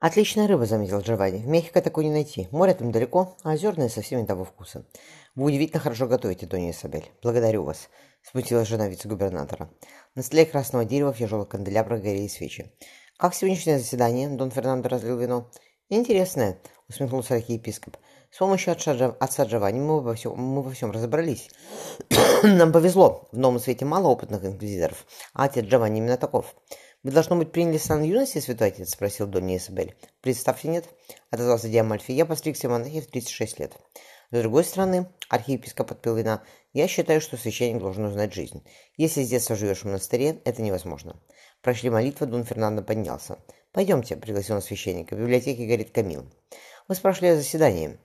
«Отличная рыба», — заметил Джованни. «В Мехико такой не найти. Море там далеко, а озерное совсем не того вкуса. Вы удивительно хорошо готовите, Донья Изабель. Благодарю вас», — смутилась жена вице-губернатора. На столе красного дерева в тяжелых канделябрах горели свечи. «Как сегодняшнее заседание?» — Дон Фернандо разлил вино. «Интересное», — усмехнулся архиепископ. «С помощью отца Джованни мы во всем, мы во всем разобрались. Нам повезло. В новом свете мало опытных инквизиторов, а отец Джованни именно таков. «Вы, должно быть, приняли сан юности, святой отец?» – спросил Донни Изабель. «Представьте, нет?» – отозвался Диамальфи. «Я постригся в монахе в 36 лет». С другой стороны, архиепископ отпил вина, я считаю, что священник должен узнать жизнь. Если с детства живешь в монастыре, это невозможно. Прошли молитвы, Дон Фернандо поднялся. «Пойдемте», — пригласил он священника, — «в библиотеке горит камил». «Вы спрашивали о заседании».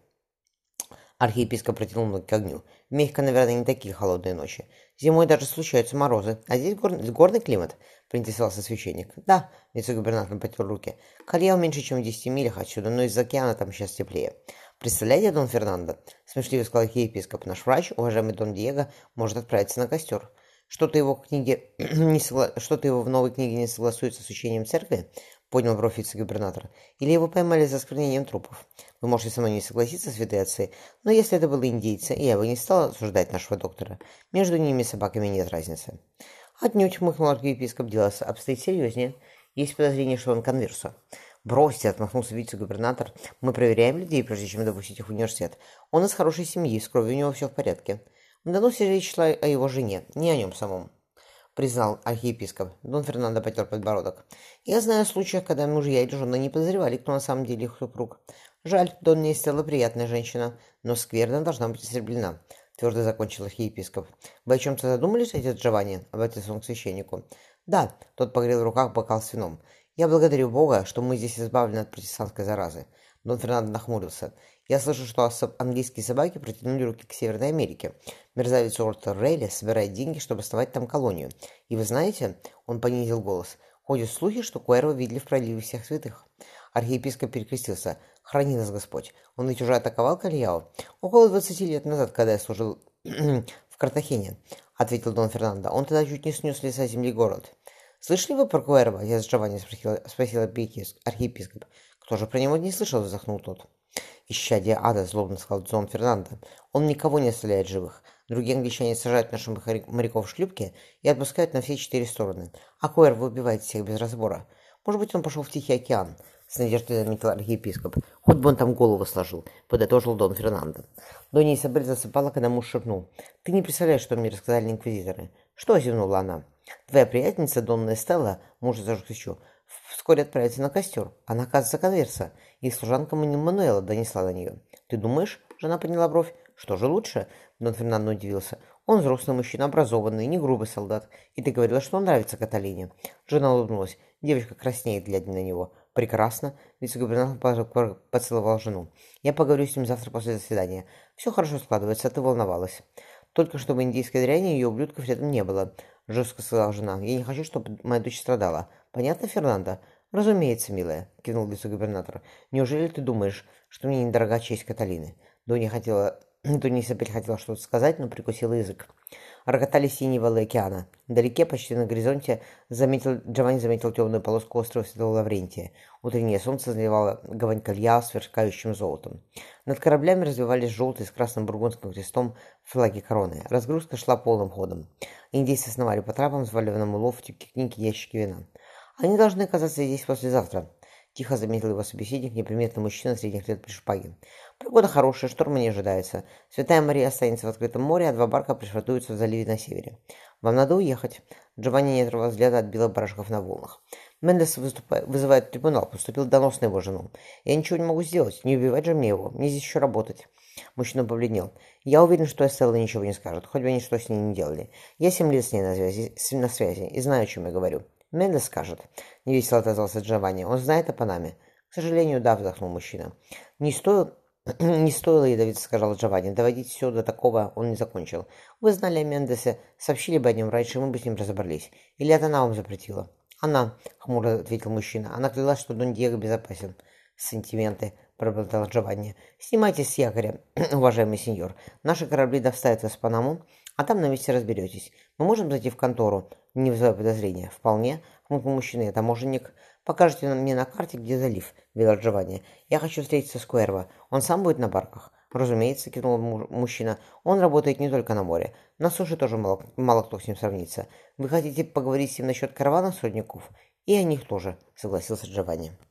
Архиепископ протянул ноги к огню. В Мехико, наверное, не такие холодные ночи. Зимой даже случаются морозы. А здесь гор... горный климат, поинтересовался священник. Да, вице-губернатор потер руки. Кольяо меньше, чем в 10 милях отсюда, но из океана там сейчас теплее. Представляете, Дон Фернандо? Смешливо сказал архиепископ. Наш врач, уважаемый Дон Диего, может отправиться на костер. Что-то его книге не согла... что-то его в новой книге не согласуется с учением церкви, поднял бровь вице-губернатора. Или его поймали за осквернением трупов. Вы можете со мной не согласиться, святые отцы, но если это были индейцы, я бы не стал осуждать нашего доктора. Между ними и собаками нет разницы. Отнюдь, хмыкнул архиепископ, дело обстоит серьезнее. Есть подозрение, что он конверсо. «Бросьте», — отмахнулся вице-губернатор. «Мы проверяем людей, прежде чем допустить их в университет. Он из хорошей семьи, с кровью у него все в порядке». В доносе речь шла о его жене, не о нем самом признал архиепископ. Дон Фернандо потер подбородок. Я знаю случаев, когда мужья или жены не подозревали, кто на самом деле их супруг. Жаль, Дон не стала приятная женщина, но скверна должна быть истреблена. Твердо закончил архиепископ. Вы о чем-то задумались, отец Джованни? Обратился он к священнику. Да, тот погрел в руках бокал с вином. Я благодарю Бога, что мы здесь избавлены от протестантской заразы. Дон Фернандо нахмурился. Я слышу, что английские собаки протянули руки к Северной Америке. Мерзавец Уортер Рейли собирает деньги, чтобы основать там колонию. И вы знаете, он понизил голос, ходят слухи, что Куэрва видели в проливе всех святых. Архиепископ перекрестился. «Храни нас Господь! Он ведь уже атаковал Кальяо? Около двадцати лет назад, когда я служил в Картахене», — ответил Дон Фернандо. «Он тогда чуть не снес леса земли город». «Слышали вы про Куэрва?» — я с Джованни спросил, спросил архиепископ. «Кто же про него не слышал?» — вздохнул тот. «Исчадие ада», — злобно сказал Джон Фернандо. «Он никого не оставляет живых. Другие англичане сажают наших моряков в шлюпки и отпускают на все четыре стороны. А Куэр выбивает всех без разбора. Может быть, он пошел в Тихий океан?» С надеждой заметил архиепископ. «Хоть бы он там голову сложил», — подытожил Дон Фернандо. Донья Изабель засыпала, когда муж шепнул. «Ты не представляешь, что мне рассказали инквизиторы». «Что?» — зевнула она. «Твоя приятельница, Донна Эстелла, муж зажег свечу, вскоре отправится на костер. Она, оказывается, конверса, и служанка Мануэла донесла до нее. «Ты думаешь?» — жена подняла бровь. «Что же лучше?» — Дон Фернандо удивился. «Он взрослый мужчина, образованный, не грубый солдат. И ты говорила, что он нравится Каталине». Жена улыбнулась. Девочка краснеет, глядя на него. «Прекрасно!» — вице-губернатор поцеловал жену. «Я поговорю с ним завтра после заседания. Все хорошо складывается, а ты волновалась». Только чтобы индийской дряни ее ублюдков рядом не было. — жестко сказала жена. «Я не хочу, чтобы моя дочь страдала. Понятно, Фернандо?» «Разумеется, милая», — кивнул вице-губернатор. «Неужели ты думаешь, что мне недорога честь Каталины?» Донни хотела... Донни Изабель хотела что-то сказать, но прикусила язык. Рокотали синие волны океана. Вдалеке, почти на горизонте, заметил, Джованни заметил темную полоску острова Святого Лаврентия. Утреннее солнце заливало гавань колья сверкающим золотом. Над кораблями развивались желтые с красным бургундским крестом флаги короны. Разгрузка шла полным ходом. Индейцы сновали по трапам, взваливанным улов, книги, ящики вина. «Они должны оказаться здесь послезавтра», — тихо заметил его собеседник, неприметный мужчина средних лет при шпаге. Погода хорошая, шторма не ожидается. Святая Мария останется в открытом море, а два барка пришвартуются в заливе на севере. Вам надо уехать. Джованни не отрывал взгляда от белых барашков на волнах. Мендес вызывает трибунал, поступил донос на его жену. Я ничего не могу сделать, не убивать же мне его, мне здесь еще работать. Мужчина побледнел. Я уверен, что Эстелла ничего не скажет, хоть бы они что с ней не делали. Я семь лет с ней на связи, на связи и знаю, о чем я говорю. Мендес скажет. Невесело отозвался Джованни. Он знает о Панаме. К сожалению, да, вздохнул мужчина. Не стоит «Не стоило, ядовито сказал Джованни. Доводить все до такого он не закончил. Вы знали о Мендесе, сообщили бы о нем раньше, мы бы с ним разобрались. Или это она вам запретила?» «Она», — хмуро ответил мужчина. «Она клялась, что Дон Диего безопасен». «Сантименты», — пробормотал Джованни. «Снимайтесь с якоря, уважаемый сеньор. Наши корабли доставят вас в Панаму, а там на месте разберетесь. Мы можем зайти в контору, не вызывая подозрения?» «Вполне», — хмыкнул мужчина. «Таможенник Покажите мне на карте, где залив, велел Джованни. Я хочу встретиться с Куэрво. Он сам будет на барках? Разумеется, кивнул мужчина. Он работает не только на море. На суше тоже мало, мало кто с ним сравнится. Вы хотите поговорить с ним насчет каравана сотников? И о них тоже, согласился Джованни.